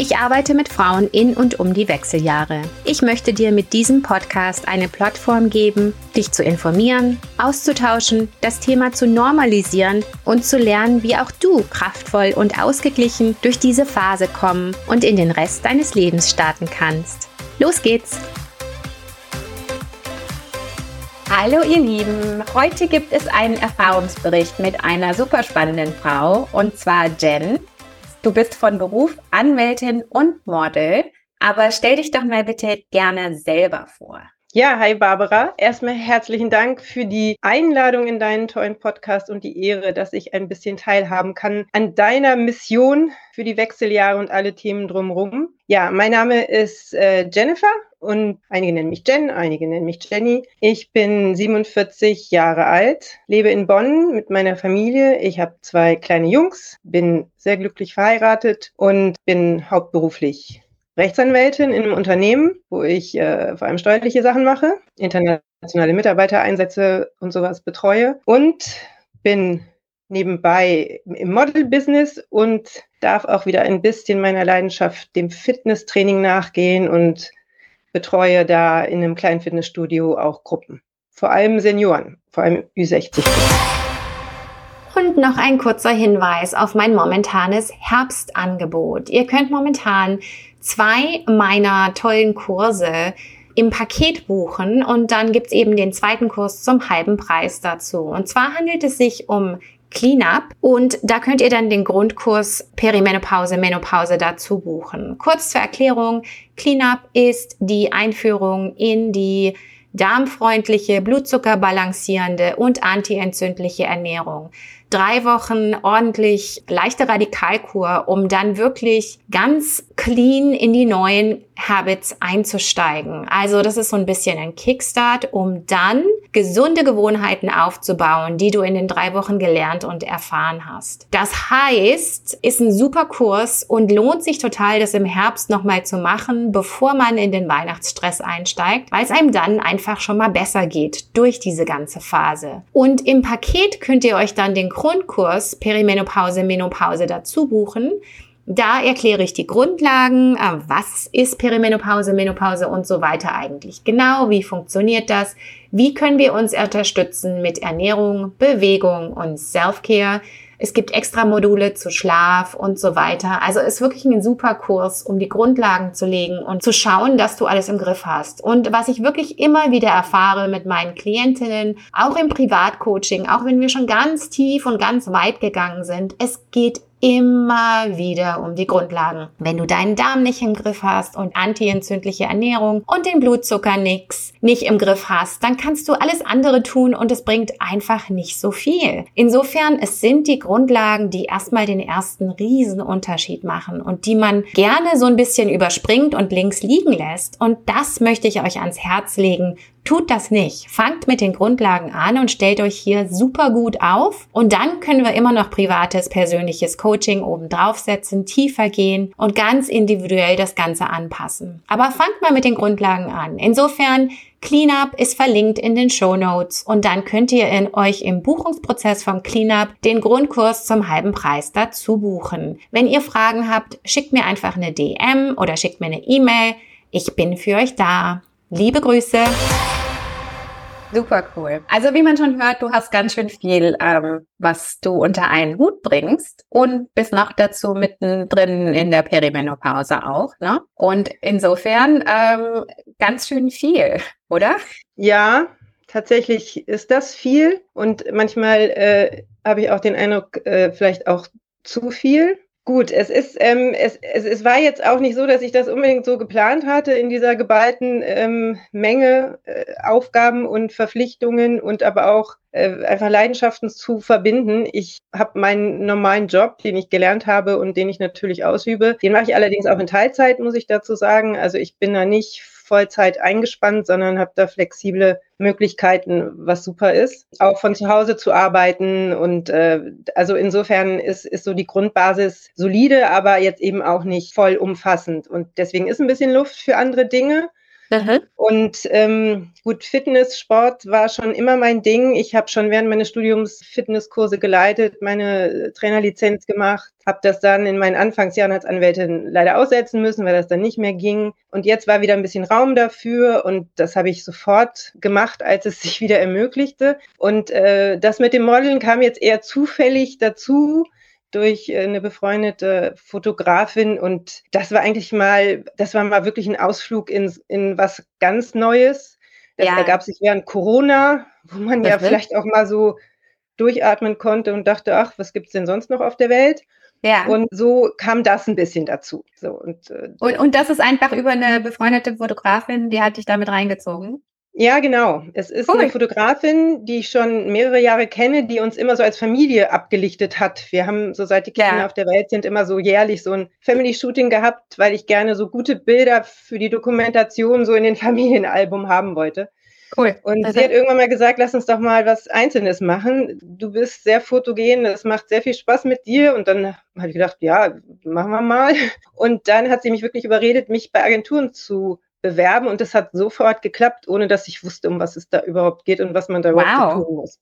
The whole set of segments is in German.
Ich arbeite mit Frauen in und um die Wechseljahre. Ich möchte dir mit diesem Podcast eine Plattform geben, dich zu informieren, auszutauschen, das Thema zu normalisieren und zu lernen, wie auch du kraftvoll und ausgeglichen durch diese Phase kommen und in den Rest deines Lebens starten kannst. Los geht's! Hallo ihr Lieben, heute gibt es einen Erfahrungsbericht mit einer super spannenden Frau und zwar Jen. Du bist von Beruf Anwältin und Model, aber stell dich doch mal bitte gerne selber vor. Ja, hi Barbara. Erstmal herzlichen Dank für die Einladung in deinen tollen Podcast und die Ehre, dass ich ein bisschen teilhaben kann an deiner Mission für die Wechseljahre und alle Themen drumherum. Ja, mein Name ist äh, Jennifer und einige nennen mich Jen, einige nennen mich Jenny. Ich bin 47 Jahre alt, lebe in Bonn mit meiner Familie. Ich habe zwei kleine Jungs, bin sehr glücklich verheiratet und bin hauptberuflich Rechtsanwältin in einem Unternehmen, wo ich äh, vor allem steuerliche Sachen mache, internationale Mitarbeitereinsätze und sowas betreue und bin nebenbei im Model-Business und darf auch wieder ein bisschen meiner Leidenschaft dem Fitnesstraining nachgehen und betreue da in einem kleinen Fitnessstudio auch Gruppen. Vor allem Senioren, vor allem Ü60. Und noch ein kurzer Hinweis auf mein momentanes Herbstangebot. Ihr könnt momentan zwei meiner tollen Kurse im Paket buchen und dann gibt's eben den zweiten Kurs zum halben Preis dazu. Und zwar handelt es sich um Cleanup und da könnt ihr dann den Grundkurs Perimenopause, Menopause dazu buchen. Kurz zur Erklärung, Cleanup ist die Einführung in die darmfreundliche, blutzuckerbalancierende und antientzündliche Ernährung drei Wochen ordentlich leichte Radikalkur, um dann wirklich ganz clean in die neuen Habits einzusteigen. Also das ist so ein bisschen ein Kickstart, um dann gesunde Gewohnheiten aufzubauen, die du in den drei Wochen gelernt und erfahren hast. Das heißt, ist ein super Kurs und lohnt sich total, das im Herbst nochmal zu machen, bevor man in den Weihnachtsstress einsteigt, weil es einem dann einfach schon mal besser geht durch diese ganze Phase. Und im Paket könnt ihr euch dann den Grundkurs Perimenopause, Menopause dazu buchen. Da erkläre ich die Grundlagen, äh, was ist Perimenopause, Menopause und so weiter eigentlich genau, wie funktioniert das, wie können wir uns unterstützen mit Ernährung, Bewegung und Self-Care. Es gibt extra Module zu Schlaf und so weiter. Also ist wirklich ein super Kurs, um die Grundlagen zu legen und zu schauen, dass du alles im Griff hast. Und was ich wirklich immer wieder erfahre mit meinen Klientinnen, auch im Privatcoaching, auch wenn wir schon ganz tief und ganz weit gegangen sind, es geht immer wieder um die Grundlagen. Wenn du deinen Darm nicht im Griff hast und antientzündliche Ernährung und den Blutzucker nix nicht im Griff hast, dann kannst du alles andere tun und es bringt einfach nicht so viel. Insofern, es sind die Grundlagen, die erstmal den ersten Riesenunterschied machen und die man gerne so ein bisschen überspringt und links liegen lässt. Und das möchte ich euch ans Herz legen. Tut das nicht. Fangt mit den Grundlagen an und stellt euch hier super gut auf. Und dann können wir immer noch privates, persönliches Coaching oben draufsetzen, tiefer gehen und ganz individuell das Ganze anpassen. Aber fangt mal mit den Grundlagen an. Insofern, Cleanup ist verlinkt in den Show Notes und dann könnt ihr in euch im Buchungsprozess vom Cleanup den Grundkurs zum halben Preis dazu buchen. Wenn ihr Fragen habt, schickt mir einfach eine DM oder schickt mir eine E-Mail. Ich bin für euch da. Liebe Grüße. Super cool. Also wie man schon hört, du hast ganz schön viel, ähm, was du unter einen Hut bringst und bist noch dazu mittendrin in der Perimenopause auch. Ne? Und insofern ähm, ganz schön viel, oder? Ja, tatsächlich ist das viel und manchmal äh, habe ich auch den Eindruck, äh, vielleicht auch zu viel. Gut, es ist, ähm, es, es, es war jetzt auch nicht so, dass ich das unbedingt so geplant hatte, in dieser geballten ähm, Menge äh, Aufgaben und Verpflichtungen und aber auch äh, einfach Leidenschaften zu verbinden. Ich habe meinen normalen Job, den ich gelernt habe und den ich natürlich ausübe. Den mache ich allerdings auch in Teilzeit, muss ich dazu sagen. Also ich bin da nicht Vollzeit eingespannt, sondern habe da flexible Möglichkeiten, was super ist. Auch von zu Hause zu arbeiten und äh, also insofern ist, ist so die Grundbasis solide, aber jetzt eben auch nicht voll umfassend. Und deswegen ist ein bisschen Luft für andere Dinge. Mhm. Und ähm, gut, Fitness, Sport war schon immer mein Ding. Ich habe schon während meines Studiums Fitnesskurse geleitet, meine Trainerlizenz gemacht, habe das dann in meinen Anfangsjahren als Anwältin leider aussetzen müssen, weil das dann nicht mehr ging. Und jetzt war wieder ein bisschen Raum dafür und das habe ich sofort gemacht, als es sich wieder ermöglichte. Und äh, das mit dem Modeln kam jetzt eher zufällig dazu durch äh, eine befreundete Fotografin und das war eigentlich mal, das war mal wirklich ein Ausflug in, in was ganz Neues. Das ja. ergab sich während Corona, wo man das ja will. vielleicht auch mal so durchatmen konnte und dachte, ach, was gibt's denn sonst noch auf der Welt? Ja. Und so kam das ein bisschen dazu. So, und, äh, und, und das ist einfach über eine befreundete Fotografin, die hat dich damit reingezogen? Ja, genau. Es ist cool. eine Fotografin, die ich schon mehrere Jahre kenne, die uns immer so als Familie abgelichtet hat. Wir haben so seit die Kinder ja. auf der Welt sind immer so jährlich so ein Family Shooting gehabt, weil ich gerne so gute Bilder für die Dokumentation so in den Familienalbum haben wollte. Cool. Und also. sie hat irgendwann mal gesagt, lass uns doch mal was Einzelnes machen. Du bist sehr fotogen, es macht sehr viel Spaß mit dir. Und dann habe ich gedacht, ja, machen wir mal. Und dann hat sie mich wirklich überredet, mich bei Agenturen zu bewerben und das hat sofort geklappt, ohne dass ich wusste, um was es da überhaupt geht und was man da überhaupt wow. tun muss.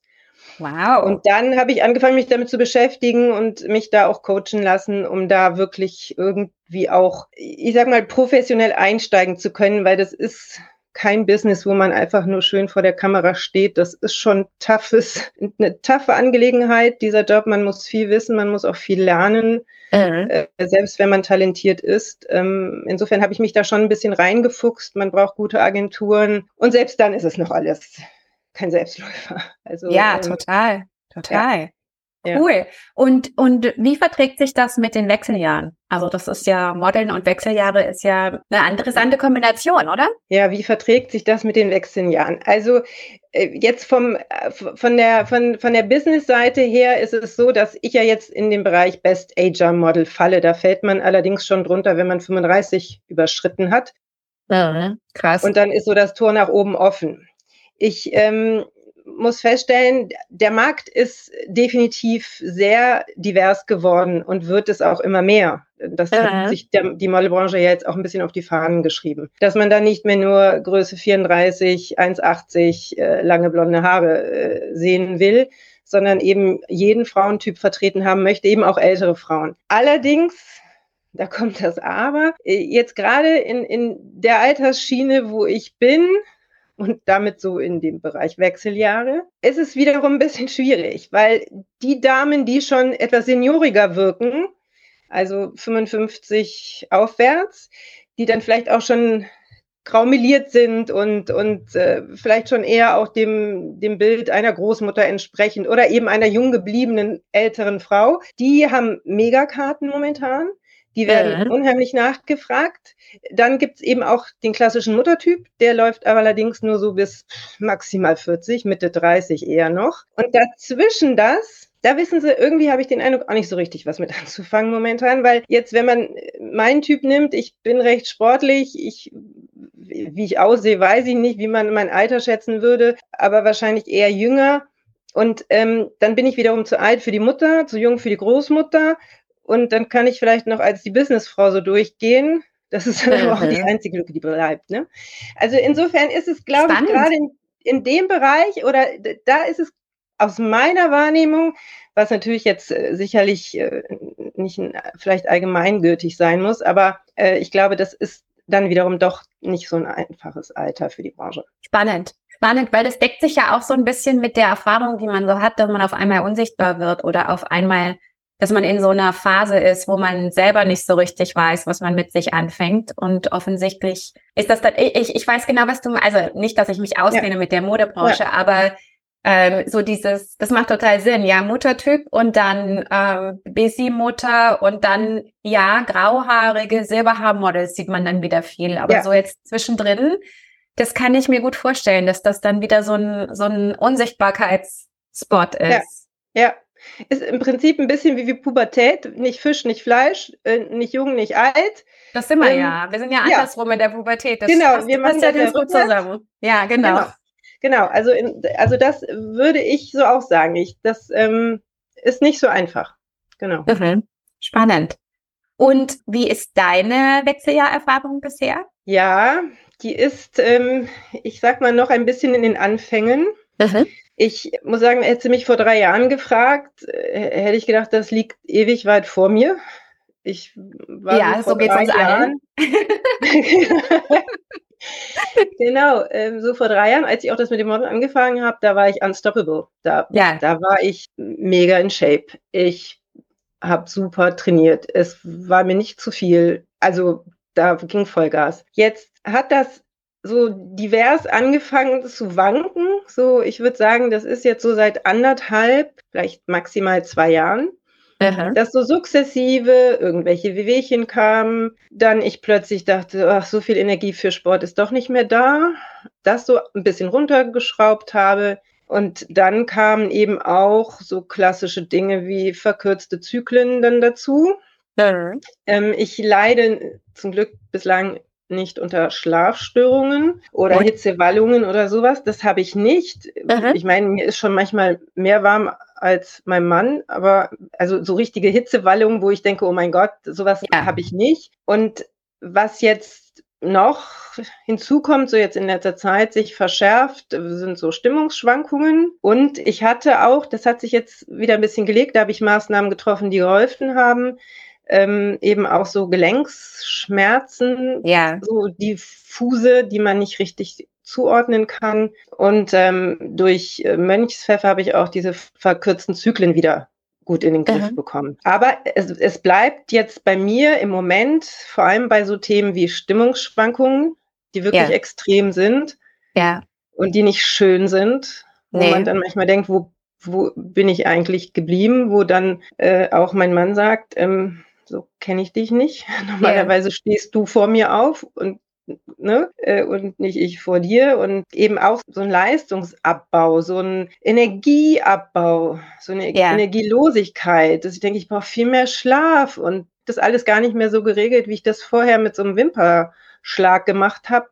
Wow. Und dann habe ich angefangen, mich damit zu beschäftigen und mich da auch coachen lassen, um da wirklich irgendwie auch, ich sag mal, professionell einsteigen zu können, weil das ist kein Business, wo man einfach nur schön vor der Kamera steht. Das ist schon toughes, eine taffe Angelegenheit, dieser Job. Man muss viel wissen, man muss auch viel lernen, mhm. äh, selbst wenn man talentiert ist. Ähm, insofern habe ich mich da schon ein bisschen reingefuchst. Man braucht gute Agenturen und selbst dann ist es noch alles kein Selbstläufer. Also, ja, ähm, total, total. Ja. Cool. Ja. Und, und wie verträgt sich das mit den Wechseljahren? Also das ist ja, Modeln und Wechseljahre ist ja eine interessante Kombination, oder? Ja, wie verträgt sich das mit den Wechseljahren? Also äh, jetzt vom, äh, von der, von, von der Business-Seite her ist es so, dass ich ja jetzt in den Bereich Best Ager Model falle. Da fällt man allerdings schon drunter, wenn man 35 überschritten hat. Ja, krass. Und dann ist so das Tor nach oben offen. Ich ähm, muss feststellen, der Markt ist definitiv sehr divers geworden und wird es auch immer mehr. Das ja. hat sich der, die Modelbranche ja jetzt auch ein bisschen auf die Fahnen geschrieben. Dass man da nicht mehr nur Größe 34, 1,80, äh, lange blonde Haare äh, sehen will, sondern eben jeden Frauentyp vertreten haben möchte, eben auch ältere Frauen. Allerdings da kommt das Aber. Äh, jetzt gerade in, in der Altersschiene, wo ich bin, und damit so in dem Bereich Wechseljahre, ist es wiederum ein bisschen schwierig, weil die Damen, die schon etwas senioriger wirken, also 55 aufwärts, die dann vielleicht auch schon graumeliert sind und, und äh, vielleicht schon eher auch dem, dem Bild einer Großmutter entsprechend oder eben einer jung gebliebenen älteren Frau, die haben Megakarten momentan. Die werden ja. unheimlich nachgefragt. Dann gibt's eben auch den klassischen Muttertyp, der läuft aber allerdings nur so bis maximal 40, Mitte 30 eher noch. Und dazwischen das, da wissen sie, irgendwie habe ich den Eindruck, auch nicht so richtig was mit anzufangen momentan, weil jetzt, wenn man meinen Typ nimmt, ich bin recht sportlich, ich, wie ich aussehe, weiß ich nicht, wie man mein Alter schätzen würde, aber wahrscheinlich eher jünger. Und ähm, dann bin ich wiederum zu alt für die Mutter, zu jung für die Großmutter und dann kann ich vielleicht noch als die Businessfrau so durchgehen. Das ist mhm. auch die einzige Lücke, die bleibt. Ne? Also insofern ist es, glaube ich, gerade in, in dem Bereich oder da ist es aus meiner Wahrnehmung, was natürlich jetzt äh, sicherlich äh, nicht vielleicht allgemeingültig sein muss, aber äh, ich glaube, das ist dann wiederum doch nicht so ein einfaches Alter für die Branche. Spannend. Spannend, weil das deckt sich ja auch so ein bisschen mit der Erfahrung, die man so hat, dass man auf einmal unsichtbar wird oder auf einmal dass man in so einer Phase ist, wo man selber nicht so richtig weiß, was man mit sich anfängt. Und offensichtlich ist das dann, ich, ich weiß genau, was du, also nicht, dass ich mich auskenne ja. mit der Modebranche, ja. aber ähm, so dieses, das macht total Sinn, ja, Muttertyp und dann ähm, Busy-Mutter und dann, ja, grauhaarige Silberhaarmodels sieht man dann wieder viel. Aber ja. so jetzt zwischendrin, das kann ich mir gut vorstellen, dass das dann wieder so ein, so ein Unsichtbarkeitsspot ist. Ja. Ist im Prinzip ein bisschen wie, wie Pubertät. Nicht Fisch, nicht Fleisch, äh, nicht jung, nicht alt. Das sind wir ähm, ja. Wir sind ja andersrum ja. in der Pubertät. Das genau, passt, wir machen ja ganz gut zusammen. Ja, genau. Genau, genau. Also, in, also das würde ich so auch sagen. Ich, das ähm, ist nicht so einfach. Genau. Spannend. Und wie ist deine Wechseljahrerfahrung bisher? Ja, die ist, ähm, ich sag mal, noch ein bisschen in den Anfängen. Mhm. Ich muss sagen, hätte sie mich vor drei Jahren gefragt, äh, hätte ich gedacht, das liegt ewig weit vor mir. Ich war ja, so geht's uns Jahren. genau, ähm, so vor drei Jahren, als ich auch das mit dem Model angefangen habe, da war ich unstoppable. Da, ja. da war ich mega in Shape. Ich habe super trainiert. Es war mir nicht zu viel. Also da ging Vollgas. Jetzt hat das so divers angefangen zu wanken. So, ich würde sagen, das ist jetzt so seit anderthalb, vielleicht maximal zwei Jahren. Aha. Dass so sukzessive irgendwelche Wehwehchen kamen, dann ich plötzlich dachte, ach, so viel Energie für Sport ist doch nicht mehr da, das so ein bisschen runtergeschraubt habe. Und dann kamen eben auch so klassische Dinge wie verkürzte Zyklen dann dazu. Mhm. Ähm, ich leide zum Glück bislang nicht unter Schlafstörungen oder Hitzewallungen oder sowas. Das habe ich nicht. Mhm. Ich meine, mir ist schon manchmal mehr warm als mein Mann, aber also so richtige Hitzewallungen, wo ich denke, oh mein Gott, sowas ja. habe ich nicht. Und was jetzt noch hinzukommt, so jetzt in letzter Zeit sich verschärft, sind so Stimmungsschwankungen. Und ich hatte auch, das hat sich jetzt wieder ein bisschen gelegt, da habe ich Maßnahmen getroffen, die geholfen haben ähm, eben auch so Gelenksschmerzen, ja. so diffuse, die man nicht richtig zuordnen kann. Und ähm, durch äh, Mönchspfeffer habe ich auch diese verkürzten Zyklen wieder gut in den Griff mhm. bekommen. Aber es, es bleibt jetzt bei mir im Moment, vor allem bei so Themen wie Stimmungsschwankungen, die wirklich ja. extrem sind ja. und die nicht schön sind, wo nee. man dann manchmal denkt, wo, wo bin ich eigentlich geblieben, wo dann äh, auch mein Mann sagt, ähm, so kenne ich dich nicht. Normalerweise yeah. stehst du vor mir auf und Ne? Äh, und nicht ich vor dir. Und eben auch so ein Leistungsabbau, so ein Energieabbau, so eine yeah. Energielosigkeit, dass ich denke, ich brauche viel mehr Schlaf und das alles gar nicht mehr so geregelt, wie ich das vorher mit so einem Wimperschlag gemacht habe.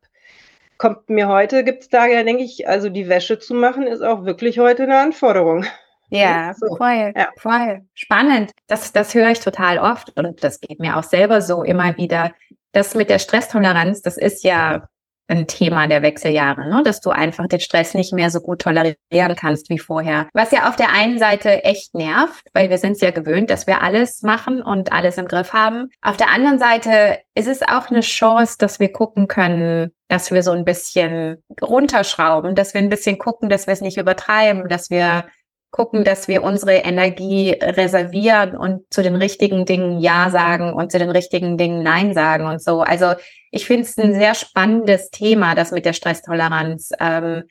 Kommt mir heute, gibt es Tage, da denke ich, also die Wäsche zu machen, ist auch wirklich heute eine Anforderung. Ja, so. voll, ja. voll. Spannend. Das, das höre ich total oft und das geht mir auch selber so immer wieder. Das mit der Stresstoleranz, das ist ja ein Thema der Wechseljahre, ne? dass du einfach den Stress nicht mehr so gut tolerieren kannst wie vorher. Was ja auf der einen Seite echt nervt, weil wir sind es ja gewöhnt, dass wir alles machen und alles im Griff haben. Auf der anderen Seite ist es auch eine Chance, dass wir gucken können, dass wir so ein bisschen runterschrauben, dass wir ein bisschen gucken, dass wir es nicht übertreiben, dass wir gucken, dass wir unsere Energie reservieren und zu den richtigen Dingen Ja sagen und zu den richtigen Dingen Nein sagen und so. Also ich finde es ein sehr spannendes Thema, das mit der Stresstoleranz. Ähm,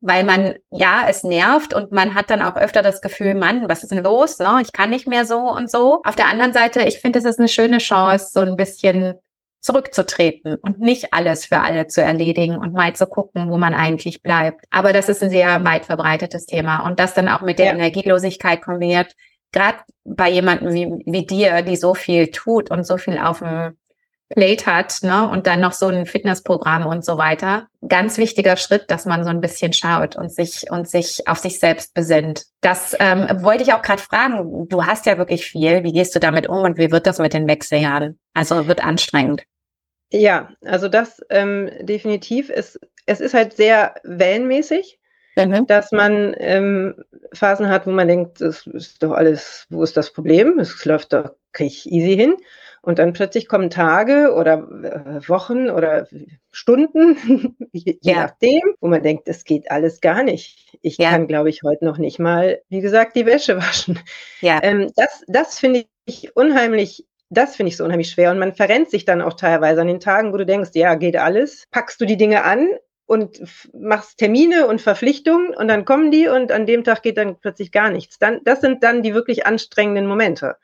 weil man, ja, es nervt und man hat dann auch öfter das Gefühl, Mann, was ist denn los? Ne? Ich kann nicht mehr so und so. Auf der anderen Seite, ich finde, es ist eine schöne Chance, so ein bisschen zurückzutreten und nicht alles für alle zu erledigen und mal zu gucken, wo man eigentlich bleibt. Aber das ist ein sehr weit verbreitetes Thema und das dann auch mit der ja. Energielosigkeit kombiniert, gerade bei jemandem wie, wie dir, die so viel tut und so viel auf dem Plate hat, ne, und dann noch so ein Fitnessprogramm und so weiter. Ganz wichtiger Schritt, dass man so ein bisschen schaut und sich und sich auf sich selbst besinnt. Das ähm, wollte ich auch gerade fragen. Du hast ja wirklich viel. Wie gehst du damit um und wie wird das mit den Wechseljahren? Also wird anstrengend. Ja, also das ähm, definitiv ist, es ist halt sehr wellenmäßig, mhm. dass man ähm, Phasen hat, wo man denkt, das ist doch alles, wo ist das Problem? Es läuft doch, kriege ich easy hin. Und dann plötzlich kommen Tage oder äh, Wochen oder Stunden, je, ja. nachdem, wo man denkt, das geht alles gar nicht. Ich ja. kann, glaube ich, heute noch nicht mal, wie gesagt, die Wäsche waschen. Ja. Ähm, das das finde ich unheimlich das finde ich so unheimlich schwer. Und man verrennt sich dann auch teilweise an den Tagen, wo du denkst, ja, geht alles. Packst du die Dinge an und machst Termine und Verpflichtungen und dann kommen die und an dem Tag geht dann plötzlich gar nichts. Dann, das sind dann die wirklich anstrengenden Momente.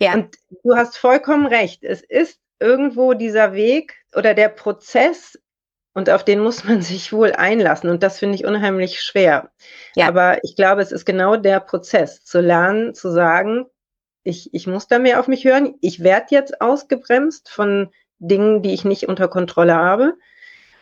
Ja. Und du hast vollkommen recht. Es ist irgendwo dieser Weg oder der Prozess und auf den muss man sich wohl einlassen. Und das finde ich unheimlich schwer. Ja. Aber ich glaube, es ist genau der Prozess, zu lernen, zu sagen, ich, ich muss da mehr auf mich hören. Ich werde jetzt ausgebremst von Dingen, die ich nicht unter Kontrolle habe.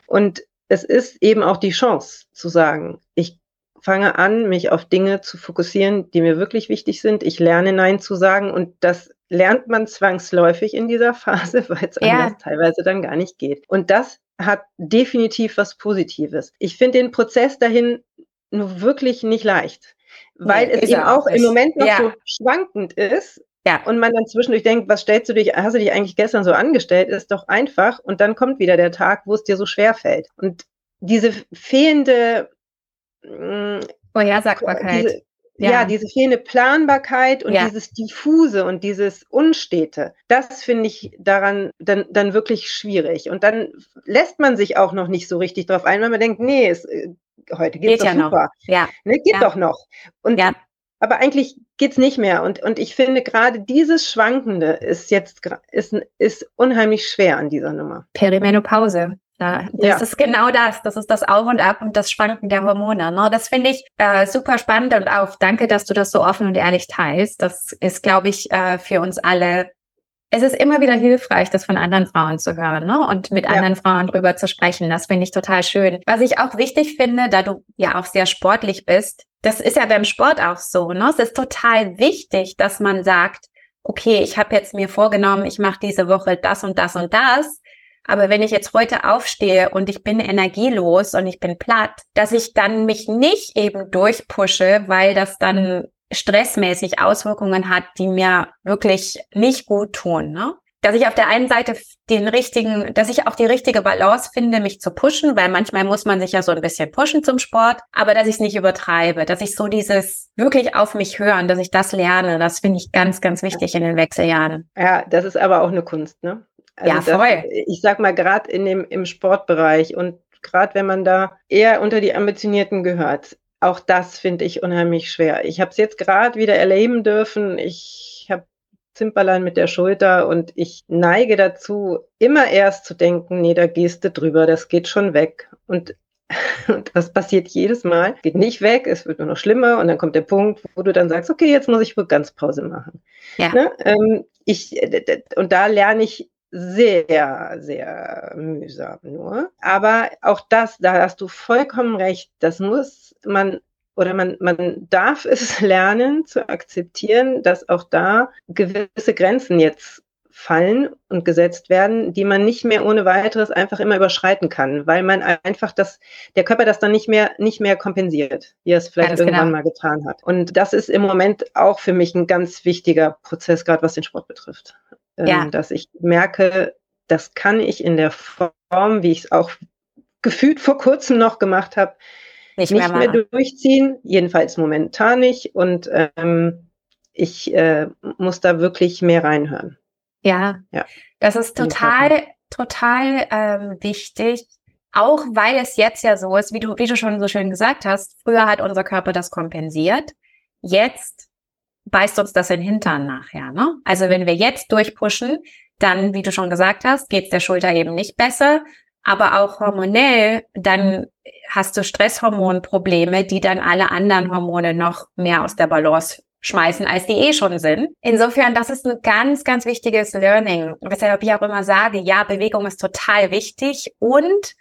Und es ist eben auch die Chance zu sagen, ich fange an, mich auf Dinge zu fokussieren, die mir wirklich wichtig sind. Ich lerne Nein zu sagen und das lernt man zwangsläufig in dieser Phase, weil es ja. anders teilweise dann gar nicht geht. Und das hat definitiv was Positives. Ich finde den Prozess dahin nur wirklich nicht leicht, weil nee, es eben auch, auch im Moment noch ja. so schwankend ist. Ja. Und man dann zwischendurch denkt, was stellst du dich, hast du dich eigentlich gestern so angestellt? Ist doch einfach. Und dann kommt wieder der Tag, wo es dir so schwer fällt. Und diese fehlende mh, mm, Vorhersagbarkeit. Diese, ja. ja. diese fehlende Planbarkeit und ja. dieses diffuse und dieses Unstete, das finde ich daran dann, dann wirklich schwierig. Und dann lässt man sich auch noch nicht so richtig drauf ein, weil man denkt, nee, es, äh, heute geht doch ja super. Noch. Ja. Ne, geht ja. doch noch. Und ja. aber eigentlich geht's nicht mehr. Und, und ich finde gerade dieses Schwankende ist jetzt ist, ist unheimlich schwer an dieser Nummer. Perimenopause. Ja, das ja. ist genau das. Das ist das Auf und Ab und das Schwanken der Hormone. Ne? Das finde ich äh, super spannend und auch danke, dass du das so offen und ehrlich teilst. Das ist, glaube ich, äh, für uns alle. Es ist immer wieder hilfreich, das von anderen Frauen zu hören ne? und mit ja. anderen Frauen drüber zu sprechen. Das finde ich total schön. Was ich auch wichtig finde, da du ja auch sehr sportlich bist, das ist ja beim Sport auch so. Ne? Es ist total wichtig, dass man sagt, okay, ich habe jetzt mir vorgenommen, ich mache diese Woche das und das und das aber wenn ich jetzt heute aufstehe und ich bin energielos und ich bin platt, dass ich dann mich nicht eben durchpushe, weil das dann stressmäßig Auswirkungen hat, die mir wirklich nicht gut tun. Ne? Dass ich auf der einen Seite den richtigen, dass ich auch die richtige Balance finde, mich zu pushen, weil manchmal muss man sich ja so ein bisschen pushen zum Sport, aber dass ich es nicht übertreibe, dass ich so dieses wirklich auf mich hören, dass ich das lerne, das finde ich ganz, ganz wichtig in den Wechseljahren. Ja, das ist aber auch eine Kunst, ne? Also ja, voll. Das, ich sag mal, gerade in dem, im Sportbereich und gerade wenn man da eher unter die Ambitionierten gehört, auch das finde ich unheimlich schwer. Ich habe es jetzt gerade wieder erleben dürfen. Ich habe Zimperlein mit der Schulter und ich neige dazu, immer erst zu denken, nee, da gehst du drüber, das geht schon weg. Und, und das passiert jedes Mal. Geht nicht weg, es wird nur noch schlimmer und dann kommt der Punkt, wo du dann sagst, okay, jetzt muss ich wohl ganz Pause machen. Ja. Ne? Ähm, ich, und da lerne ich sehr, sehr mühsam nur. Aber auch das, da hast du vollkommen recht, das muss man oder man, man darf es lernen zu akzeptieren, dass auch da gewisse Grenzen jetzt fallen und gesetzt werden, die man nicht mehr ohne weiteres einfach immer überschreiten kann, weil man einfach das, der Körper das dann nicht mehr, nicht mehr kompensiert, wie er es vielleicht irgendwann genau. mal getan hat. Und das ist im Moment auch für mich ein ganz wichtiger Prozess, gerade was den Sport betrifft ja. Ähm, dass ich merke, das kann ich in der Form, wie ich es auch gefühlt vor kurzem noch gemacht habe, nicht, nicht mehr, mehr, durchziehen, jedenfalls momentan nicht. Und ähm, ich äh, muss da wirklich mehr reinhören. Ja, ja. das ist total, total ähm, wichtig. Auch weil es jetzt ja so ist, wie du, wie du schon so schön gesagt hast, früher hat unser Körper das kompensiert. Jetzt beißt uns das in den Hintern nachher. Ne? Also wenn wir jetzt durchpushen, dann, wie du schon gesagt hast, geht es der Schulter eben nicht besser. Aber auch hormonell, dann hast du Stresshormonprobleme, die dann alle anderen Hormone noch mehr aus der Balance schmeißen, als die eh schon sind. Insofern, das ist ein ganz, ganz wichtiges Learning. Weshalb ich auch immer sage, ja, Bewegung ist total wichtig und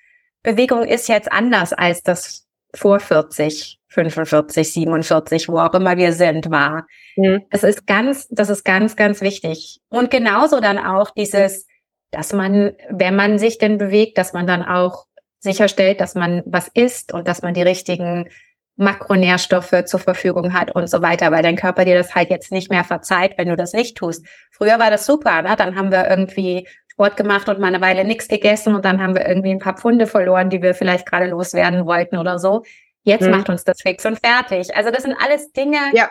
Bewegung ist jetzt anders als das vor 40 45, 47, wo auch immer wir sind, war. Mhm. Es ist ganz, das ist ganz, ganz wichtig. Und genauso dann auch dieses, dass man, wenn man sich denn bewegt, dass man dann auch sicherstellt, dass man was isst und dass man die richtigen Makronährstoffe zur Verfügung hat und so weiter, weil dein Körper dir das halt jetzt nicht mehr verzeiht, wenn du das nicht tust. Früher war das super, ne? dann haben wir irgendwie Sport gemacht und mal eine Weile nichts gegessen und dann haben wir irgendwie ein paar Pfunde verloren, die wir vielleicht gerade loswerden wollten oder so. Jetzt hm. macht uns das fix und fertig. Also das sind alles Dinge, ja.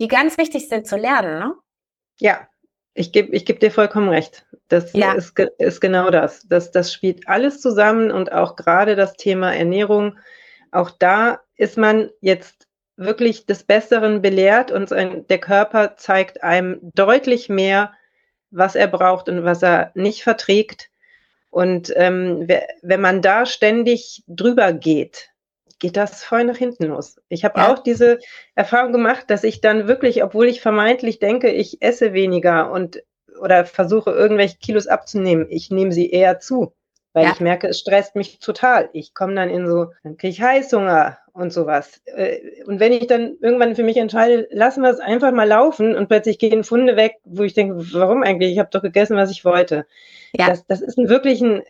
die ganz wichtig sind zu lernen, ne? Ja, ich gebe ich geb dir vollkommen recht. Das ja. ist, ist genau das. das. Das spielt alles zusammen und auch gerade das Thema Ernährung. Auch da ist man jetzt wirklich des Besseren belehrt und sein, der Körper zeigt einem deutlich mehr, was er braucht und was er nicht verträgt. Und ähm, wenn man da ständig drüber geht, geht das voll nach hinten los. Ich habe ja. auch diese Erfahrung gemacht, dass ich dann wirklich, obwohl ich vermeintlich denke, ich esse weniger und oder versuche irgendwelche Kilos abzunehmen, ich nehme sie eher zu, weil ja. ich merke, es stresst mich total. Ich komme dann in so, dann kriege ich Heißhunger und sowas. Äh, und wenn ich dann irgendwann für mich entscheide, lassen wir es einfach mal laufen und plötzlich gehen Funde weg, wo ich denke, warum eigentlich? Ich habe doch gegessen, was ich wollte. Ja. Das, das ist ein wirklich ein,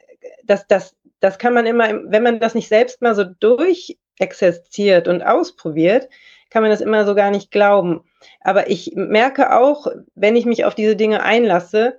das, das, das kann man immer, wenn man das nicht selbst mal so durchexerziert und ausprobiert, kann man das immer so gar nicht glauben. Aber ich merke auch, wenn ich mich auf diese Dinge einlasse,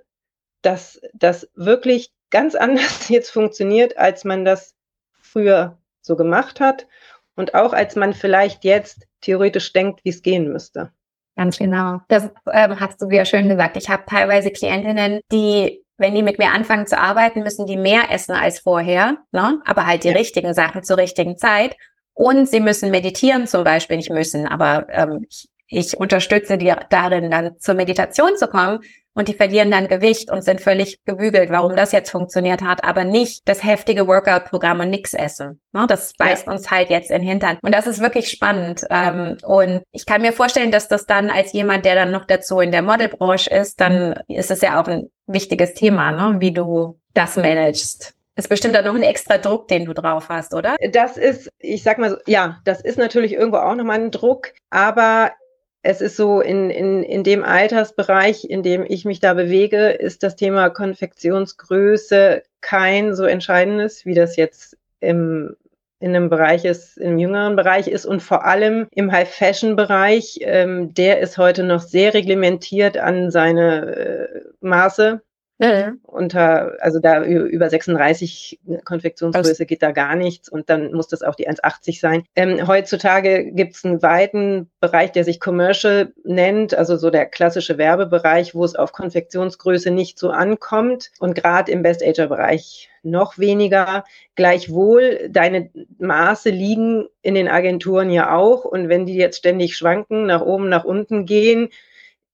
dass das wirklich ganz anders jetzt funktioniert, als man das früher so gemacht hat und auch als man vielleicht jetzt theoretisch denkt, wie es gehen müsste. Ganz genau. Das ähm, hast du sehr schön gesagt. Ich habe teilweise Klientinnen, die, wenn die mit mir anfangen zu arbeiten, müssen die mehr essen als vorher, ne? aber halt die ja. richtigen Sachen zur richtigen Zeit. Und sie müssen meditieren zum Beispiel, nicht müssen, aber ähm, ich, ich unterstütze die darin, dann zur Meditation zu kommen, und die verlieren dann Gewicht und sind völlig gebügelt, warum das jetzt funktioniert hat, aber nicht das heftige Workout-Programm und nix essen. Das beißt ja. uns halt jetzt in den Hintern. Und das ist wirklich spannend. Ähm, und ich kann mir vorstellen, dass das dann als jemand, der dann noch dazu in der Modelbranche ist, dann ist es ja auch ein wichtiges Thema, ne? wie du das managst. Ist bestimmt dann noch ein extra Druck, den du drauf hast, oder? Das ist, ich sag mal so, ja, das ist natürlich irgendwo auch nochmal ein Druck, aber es ist so, in, in, in dem Altersbereich, in dem ich mich da bewege, ist das Thema Konfektionsgröße kein so entscheidendes, wie das jetzt im, in einem Bereich ist, im jüngeren Bereich ist. Und vor allem im High-Fashion-Bereich, ähm, der ist heute noch sehr reglementiert an seine äh, Maße ja. Unter, also da über 36 Konfektionsgröße also, geht da gar nichts und dann muss das auch die 1,80 sein. Ähm, heutzutage gibt es einen weiten Bereich, der sich Commercial nennt, also so der klassische Werbebereich, wo es auf Konfektionsgröße nicht so ankommt und gerade im Best-Ager-Bereich noch weniger. Gleichwohl, deine Maße liegen in den Agenturen ja auch und wenn die jetzt ständig schwanken, nach oben, nach unten gehen,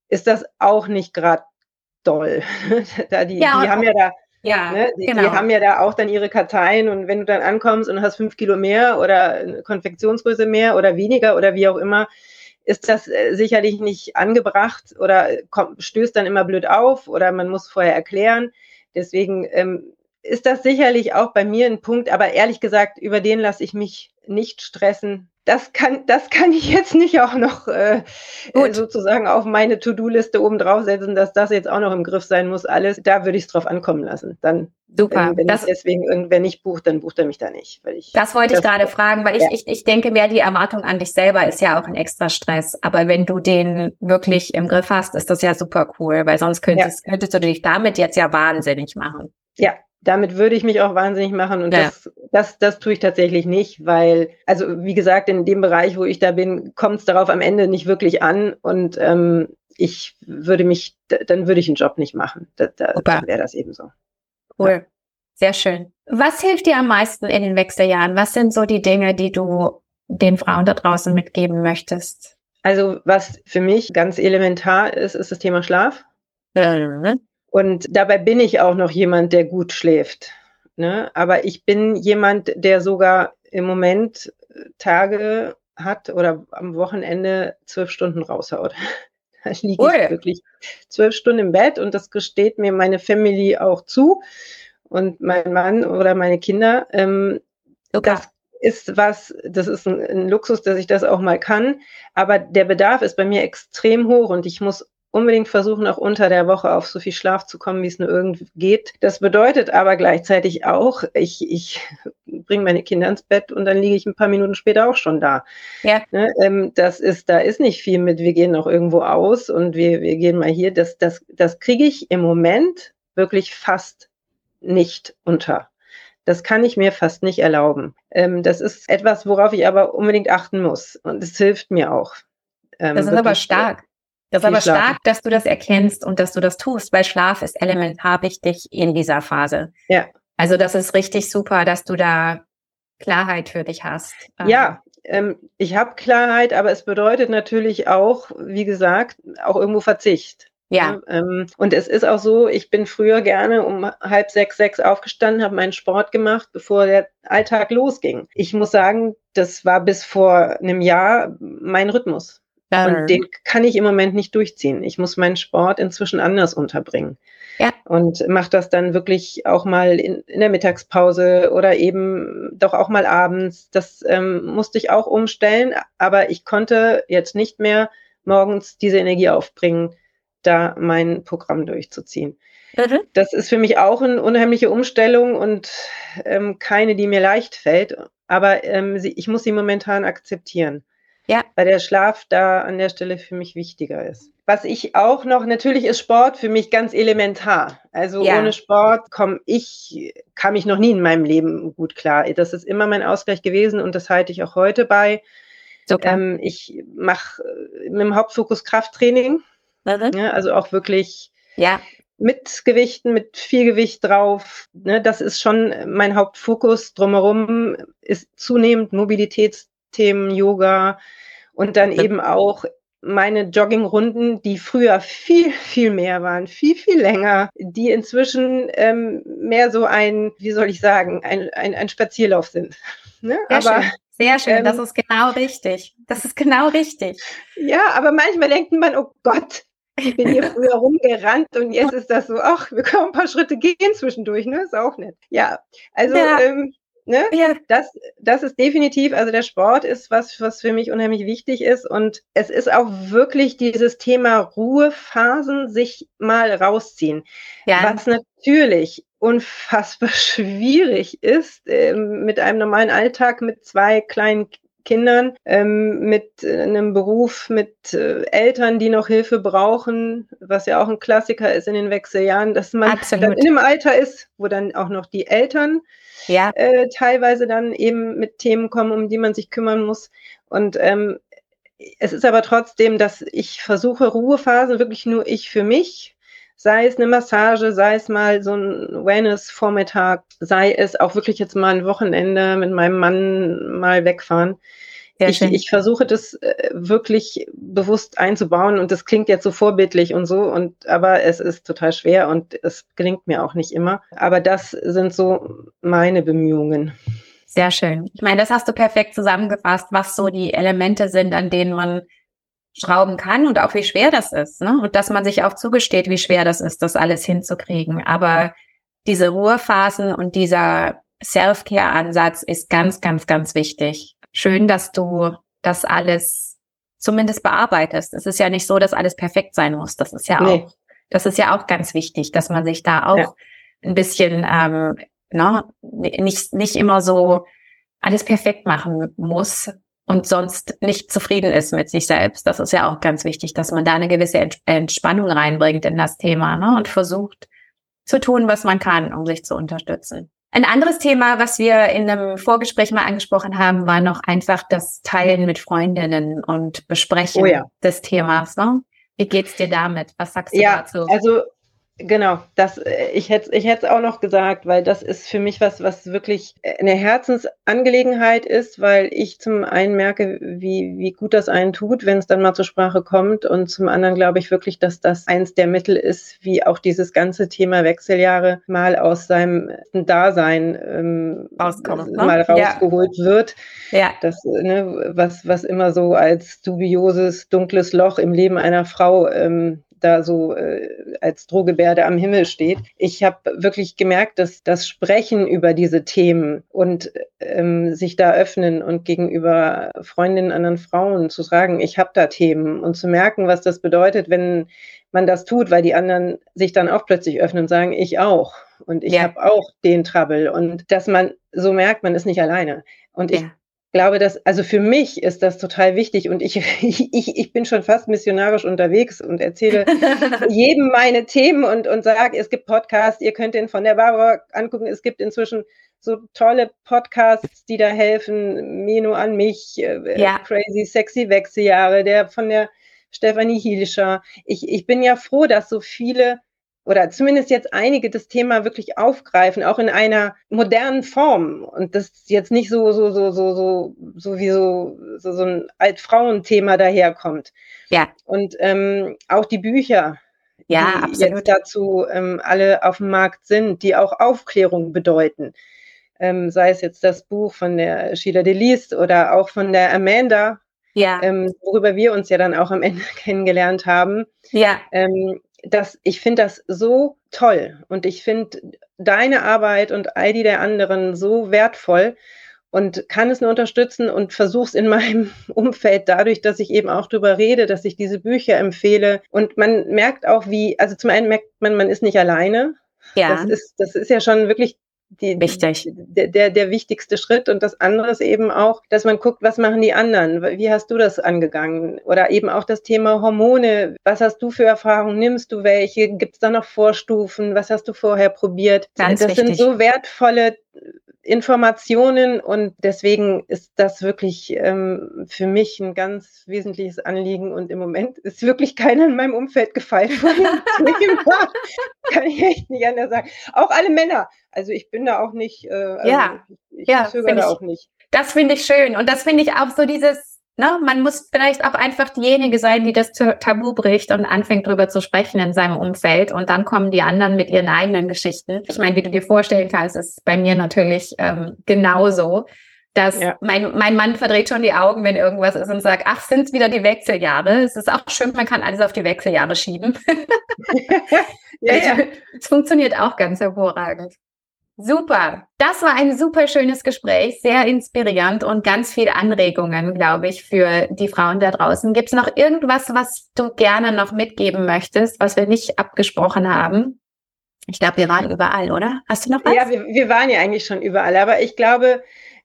ist das auch nicht gerade doll. da die, ja, die haben ja da, ja, ne, die, genau. die, haben ja da auch dann ihre Karteien und wenn du dann ankommst und hast fünf Kilo mehr oder eine Konfektionsgröße mehr oder weniger oder wie auch immer, ist das äh, sicherlich nicht angebracht oder kommt, stößt dann immer blöd auf oder man muss vorher erklären. Deswegen ähm, ist das sicherlich auch bei mir ein Punkt, aber ehrlich gesagt, über den lasse ich mich nicht stressen das kann, das kann ich jetzt nicht auch noch äh, äh sozusagen auf meine To-Do-Liste oben draufsetzen, dass das jetzt auch noch im Griff sein muss, alles. Da würde ich es drauf ankommen lassen. Dann, Super. Wenn, wenn das, deswegen irgendwer nicht bucht, dann bucht er mich da nicht. Weil ich, das wollte das, ich gerade fragen, weil ja. ich, ich, ich denke mehr, die Erwartung an dich selber ist ja auch ein extra Stress. Aber wenn du den wirklich im Griff hast, ist das ja super cool, weil sonst könntest, ja. könntest du dich damit jetzt ja wahnsinnig machen. Ja, damit würde ich mich auch wahnsinnig machen und ja. das, das, das tue ich tatsächlich nicht, weil, also wie gesagt, in dem Bereich, wo ich da bin, kommt es darauf am Ende nicht wirklich an und ähm, ich würde mich, dann würde ich einen Job nicht machen. Da, da, dann wäre das eben so. Cool. Ja. Sehr schön. Was hilft dir am meisten in den Wechseljahren? Was sind so die Dinge, die du den Frauen da draußen mitgeben möchtest? Also was für mich ganz elementar ist, ist das Thema Schlaf. Und dabei bin ich auch noch jemand, der gut schläft. Ne? Aber ich bin jemand, der sogar im Moment äh, Tage hat oder am Wochenende zwölf Stunden raushaut. Da liege ich wirklich zwölf Stunden im Bett und das gesteht mir meine Family auch zu und mein Mann oder meine Kinder. Ähm, das ist was, das ist ein, ein Luxus, dass ich das auch mal kann. Aber der Bedarf ist bei mir extrem hoch und ich muss unbedingt versuchen, auch unter der Woche auf so viel Schlaf zu kommen, wie es nur irgendwie geht. Das bedeutet aber gleichzeitig auch, ich, ich bringe meine Kinder ins Bett und dann liege ich ein paar Minuten später auch schon da. Ja. Ne, ähm, das ist, da ist nicht viel mit, wir gehen noch irgendwo aus und wir, wir gehen mal hier. Das, das, das kriege ich im Moment wirklich fast nicht unter. Das kann ich mir fast nicht erlauben. Ähm, das ist etwas, worauf ich aber unbedingt achten muss. Und es hilft mir auch. Ähm, das ist aber stark. Das ist aber stark, dass du das erkennst und dass du das tust, weil Schlaf ist elementar wichtig in dieser Phase. Ja. Also das ist richtig super, dass du da Klarheit für dich hast. Ja, ähm, ich habe Klarheit, aber es bedeutet natürlich auch, wie gesagt, auch irgendwo Verzicht. Ja. Ähm, und es ist auch so, ich bin früher gerne um halb sechs, sechs aufgestanden, habe meinen Sport gemacht, bevor der Alltag losging. Ich muss sagen, das war bis vor einem Jahr mein Rhythmus. Und den kann ich im Moment nicht durchziehen. Ich muss meinen Sport inzwischen anders unterbringen. Ja. Und mache das dann wirklich auch mal in, in, der Mittagspause oder eben doch auch mal abends. Das ähm, musste ich auch umstellen, aber ich konnte jetzt nicht mehr morgens diese Energie aufbringen, da mein Programm durchzuziehen. Mhm. Das ist für mich auch eine unheimliche Umstellung und ähm, keine, die mir leicht fällt. Aber ähm, sie, ich muss sie momentan akzeptieren. Ja. Weil der Schlaf da an der Stelle für mich wichtiger ist. Was ich auch noch, natürlich ist Sport für mich ganz elementar. Also ja. ohne Sport komme ich, kam ich noch nie in meinem Leben gut klar. Das ist immer mein Ausgleich gewesen und das halte ich auch heute bei. Ähm, ich mache äh, mit dem Hauptfokus Krafttraining. Ja, also auch wirklich ja. mit Gewichten, mit viel Gewicht drauf. Ne, das ist schon mein Hauptfokus. Drumherum ist zunehmend Mobilitätsthemen, Yoga und dann eben auch meine Joggingrunden, die früher viel, viel mehr waren, viel, viel länger, die inzwischen ähm, mehr so ein, wie soll ich sagen, ein, ein, ein Spazierlauf sind. Ne? Sehr aber, schön. Sehr schön, ähm, das ist genau richtig. Das ist genau richtig. Ja, aber manchmal denkt man, oh Gott, ich bin hier früher rumgerannt und jetzt ist das so, ach, wir können ein paar Schritte gehen zwischendurch, ne? Ist auch nett. Ja, also ja. Ähm, Ne? Ja. Das, das ist definitiv, also der Sport ist was, was für mich unheimlich wichtig ist. Und es ist auch wirklich dieses Thema Ruhephasen sich mal rausziehen. Ja. Was natürlich unfassbar schwierig ist, äh, mit einem normalen Alltag mit zwei kleinen Kindern, ähm, mit äh, einem Beruf, mit äh, Eltern, die noch Hilfe brauchen, was ja auch ein Klassiker ist in den Wechseljahren, dass man Absolut. dann in einem Alter ist, wo dann auch noch die Eltern ja. äh, teilweise dann eben mit Themen kommen, um die man sich kümmern muss. Und ähm, es ist aber trotzdem, dass ich versuche, Ruhephasen wirklich nur ich für mich, sei es eine Massage, sei es mal so ein Wellness-Vormittag, sei es auch wirklich jetzt mal ein Wochenende mit meinem Mann mal wegfahren. Ich, ich, versuche das äh, wirklich bewusst einzubauen und das klingt jetzt so vorbildlich und so und aber es ist total schwer und es gelingt mir auch nicht immer. Aber das sind so meine Bemühungen. Sehr schön. Ich meine, das hast du perfekt zusammengefasst, was so die Elemente sind, an denen man schrauben kann und auch wie schwer das ist. Ne? Und dass man sich auch zugesteht, wie schwer das ist, das alles hinzukriegen. Aber diese Ruhephasen und dieser Self-Care-Ansatz ist ganz, ganz, ganz wichtig schön, dass du das alles zumindest bearbeitest. Es ist ja nicht so, dass alles perfekt sein muss. Das ist ja nee. auch, das ist ja auch ganz wichtig, dass man sich da auch ja. ein bisschen, ähm, ne, nicht, nicht immer so alles perfekt machen muss und sonst nicht zufrieden ist mit sich selbst. Das ist ja auch ganz wichtig, dass man da eine gewisse Entspannung reinbringt in das Thema ne, und versucht zu tun, was man kann, um sich zu unterstützen. Ein anderes Thema, was wir in einem Vorgespräch mal angesprochen haben, war noch einfach das Teilen mit Freundinnen und Besprechen oh ja. des Themas. Ne? Wie geht's dir damit? Was sagst du ja, dazu? Also Genau, das, äh, ich hätte ich hätte es auch noch gesagt, weil das ist für mich was, was wirklich eine Herzensangelegenheit ist, weil ich zum einen merke, wie, wie gut das einen tut, wenn es dann mal zur Sprache kommt und zum anderen glaube ich wirklich, dass das eins der Mittel ist, wie auch dieses ganze Thema Wechseljahre mal aus seinem Dasein ähm, Rauskommen, ne? mal rausgeholt ja. wird. Ja. Das, ne, was, was immer so als dubioses, dunkles Loch im Leben einer Frau ähm, da so äh, als Drohgebärde am Himmel steht. Ich habe wirklich gemerkt, dass das Sprechen über diese Themen und ähm, sich da öffnen und gegenüber Freundinnen, anderen Frauen zu sagen, ich habe da Themen und zu merken, was das bedeutet, wenn man das tut, weil die anderen sich dann auch plötzlich öffnen und sagen, ich auch und ich ja. habe auch den Trouble und dass man so merkt, man ist nicht alleine. Und ja. Ich glaube, dass, also für mich ist das total wichtig und ich, ich, ich bin schon fast missionarisch unterwegs und erzähle jedem meine Themen und, und sage, es gibt Podcasts, ihr könnt den von der Barbara angucken, es gibt inzwischen so tolle Podcasts, die da helfen, Meno an mich, äh, ja. Crazy Sexy Wechseljahre, der von der Stefanie Hielscher. Ich, ich bin ja froh, dass so viele oder zumindest jetzt einige das Thema wirklich aufgreifen, auch in einer modernen Form und das jetzt nicht so so so so so so wie so so, so ein Altfrauenthema daherkommt. Ja. Und ähm, auch die Bücher, ja, die absolut. jetzt dazu ähm, alle auf dem Markt sind, die auch Aufklärung bedeuten. Ähm, sei es jetzt das Buch von der Sheila Delis oder auch von der Amanda, ja. ähm, worüber wir uns ja dann auch am Ende kennengelernt haben. Ja. Ähm, das, ich finde das so toll und ich finde deine Arbeit und all die der anderen so wertvoll und kann es nur unterstützen und versuche es in meinem Umfeld dadurch, dass ich eben auch darüber rede, dass ich diese Bücher empfehle. Und man merkt auch, wie, also zum einen merkt man, man ist nicht alleine. Ja. Das ist, das ist ja schon wirklich die, Wichtig. Der, der, der wichtigste Schritt. Und das andere ist eben auch, dass man guckt, was machen die anderen? Wie hast du das angegangen? Oder eben auch das Thema Hormone. Was hast du für Erfahrungen? Nimmst du welche? Gibt es da noch Vorstufen? Was hast du vorher probiert? Ganz das wichtig. sind so wertvolle Informationen und deswegen ist das wirklich ähm, für mich ein ganz wesentliches Anliegen und im Moment ist wirklich keiner in meinem Umfeld gefallen. Kann ich echt nicht anders sagen. Auch alle Männer. Also ich bin da auch nicht, äh, also Ja. ich, Ja, ich zögere find da ich- auch nicht. Das finde ich schön. Und das finde ich auch so dieses, ne, man muss vielleicht auch einfach diejenige sein, die das Tabu bricht und anfängt drüber zu sprechen in seinem Umfeld. Und dann kommen die anderen mit ihren eigenen Geschichten. Ich meine, wie du dir vorstellen kannst, ist bei mir natürlich ähm, genauso. Dass Ja. mein, mein Mann verdreht schon die Augen, wenn irgendwas ist und sagt, ach, sind es wieder die Wechseljahre? Es ist auch schön, man kann alles auf die Wechseljahre schieben. Ja, ja. Es funktioniert auch ganz hervorragend. Super. Das war ein super schönes Gespräch, sehr inspirierend und ganz viele Anregungen, glaube ich, für die Frauen da draußen. Gibt es noch irgendwas, was du gerne noch mitgeben möchtest, was wir nicht abgesprochen haben? Ich glaube, wir waren überall, oder? Hast du noch was? Ja, wir, wir waren ja eigentlich schon überall, aber ich glaube,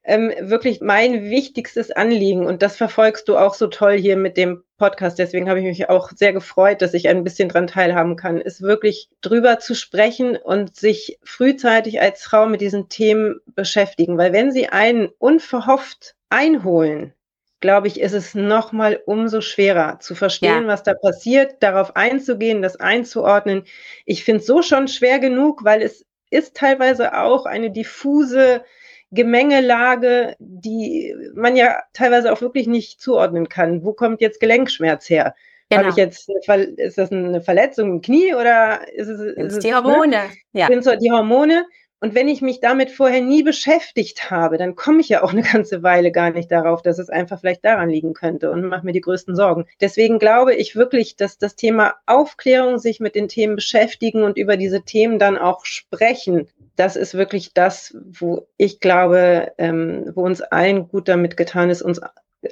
ähm, wirklich mein wichtigstes Anliegen, und das verfolgst du auch so toll hier mit dem Podcast, deswegen habe ich mich auch sehr gefreut, dass ich ein bisschen dran teilhaben kann, ist wirklich drüber zu sprechen und sich frühzeitig als Frau mit diesen Themen beschäftigen, weil wenn sie einen unverhofft einholen, glaube ich, ist es nochmal umso schwerer zu verstehen, Ja. was da passiert, darauf einzugehen, das einzuordnen. Ich finde es so schon schwer genug, weil es ist teilweise auch eine diffuse Gemengelage, die man ja teilweise auch wirklich nicht zuordnen kann. Wo kommt jetzt Gelenkschmerz her? Habe genau. ich jetzt ist das eine Verletzung im Knie oder ist es, ist es die ne? Hormone. Ja. sind so die Hormone. Und wenn ich mich damit vorher nie beschäftigt habe, dann komme ich ja auch eine ganze Weile gar nicht darauf, dass es einfach vielleicht daran liegen könnte und mache mir die größten Sorgen. Deswegen glaube ich wirklich, dass das Thema Aufklärung, sich mit den Themen beschäftigen und über diese Themen dann auch sprechen, das ist wirklich das, wo ich glaube, ähm, wo uns allen gut damit getan ist, uns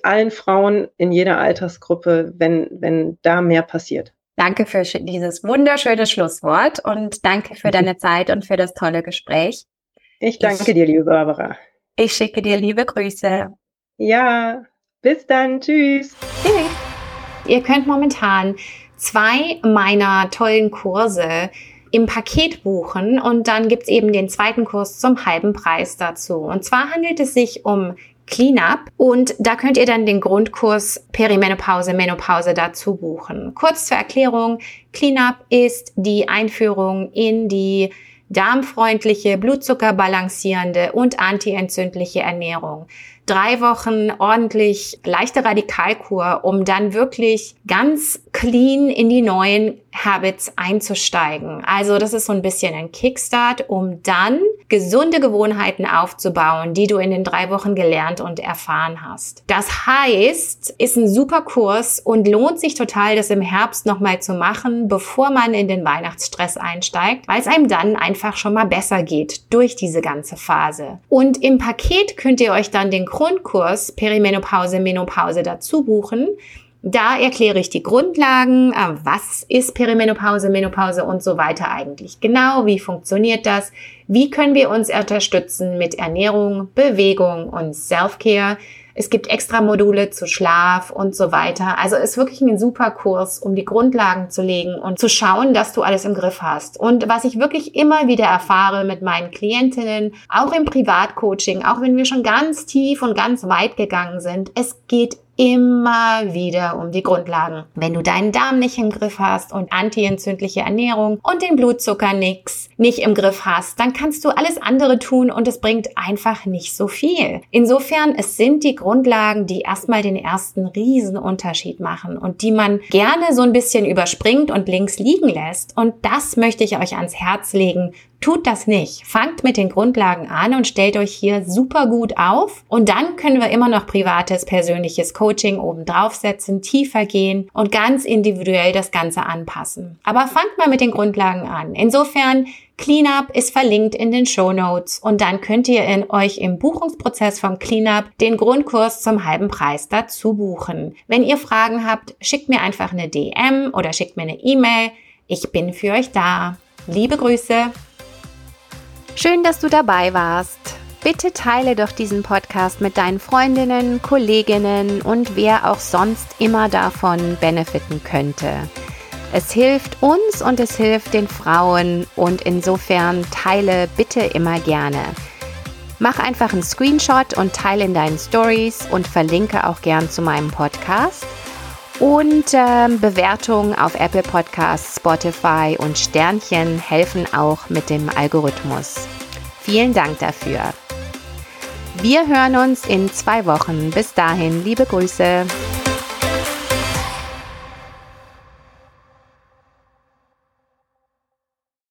allen Frauen in jeder Altersgruppe, wenn, wenn da mehr passiert. Danke für dieses wunderschöne Schlusswort und danke für deine Zeit und für das tolle Gespräch. Ich danke dir, liebe Barbara. Ich schicke dir liebe Grüße. Ja, bis dann. Tschüss. Tschüss. Ihr könnt momentan zwei meiner tollen Kurse im Paket buchen und dann gibt's eben den zweiten Kurs zum halben Preis dazu. Und zwar handelt es sich um Cleanup und da könnt ihr dann den Grundkurs Perimenopause, Menopause dazu buchen. Kurz zur Erklärung, Cleanup ist die Einführung in die darmfreundliche, blutzuckerbalancierende und antientzündliche Ernährung. Drei Wochen ordentlich leichte Radikalkur, um dann wirklich ganz clean in die neuen Habits einzusteigen. Also das ist so ein bisschen ein Kickstart, um dann gesunde Gewohnheiten aufzubauen, die du in den drei Wochen gelernt und erfahren hast. Das heißt, ist ein super Kurs und lohnt sich total, das im Herbst nochmal zu machen, bevor man in den Weihnachtsstress einsteigt, weil es einem dann einfach schon mal besser geht durch diese ganze Phase. Und im Paket könnt ihr euch dann den Grundkurs Perimenopause, Menopause dazu buchen. Da erkläre ich die Grundlagen, äh, was ist Perimenopause, Menopause und so weiter eigentlich genau, wie funktioniert das, wie können wir uns unterstützen mit Ernährung, Bewegung und Self-Care. Es gibt extra Module zu Schlaf und so weiter. Also ist wirklich ein super Kurs, um die Grundlagen zu legen und zu schauen, dass du alles im Griff hast. Und was ich wirklich immer wieder erfahre mit meinen Klientinnen, auch im Privatcoaching, auch wenn wir schon ganz tief und ganz weit gegangen sind, es geht immer wieder um die Grundlagen. Wenn du deinen Darm nicht im Griff hast und antientzündliche Ernährung und den Blutzucker nix nicht im Griff hast, dann kannst du alles andere tun und es bringt einfach nicht so viel. Insofern, es sind die Grundlagen, die erstmal den ersten Riesenunterschied machen und die man gerne so ein bisschen überspringt und links liegen lässt. Und das möchte ich euch ans Herz legen. Tut das nicht. Fangt mit den Grundlagen an und stellt euch hier super gut auf. Und dann können wir immer noch privates, persönliches Coaching oben draufsetzen, tiefer gehen und ganz individuell das Ganze anpassen. Aber fangt mal mit den Grundlagen an. Insofern, Cleanup ist verlinkt in den Show Notes und dann könnt ihr in euch im Buchungsprozess vom Cleanup den Grundkurs zum halben Preis dazu buchen. Wenn ihr Fragen habt, schickt mir einfach eine DM oder schickt mir eine E-Mail. Ich bin für euch da. Liebe Grüße. Schön, dass du dabei warst. Bitte teile doch diesen Podcast mit deinen Freundinnen, Kolleginnen und wer auch sonst immer davon benefiten könnte. Es hilft uns und es hilft den Frauen und insofern teile bitte immer gerne. Mach einfach einen Screenshot und teile in deinen Stories und verlinke auch gern zu meinem Podcast. Und äh, Bewertungen auf Apple Podcasts, Spotify und Sternchen helfen auch mit dem Algorithmus. Vielen Dank dafür. Wir hören uns in zwei Wochen. Bis dahin, liebe Grüße.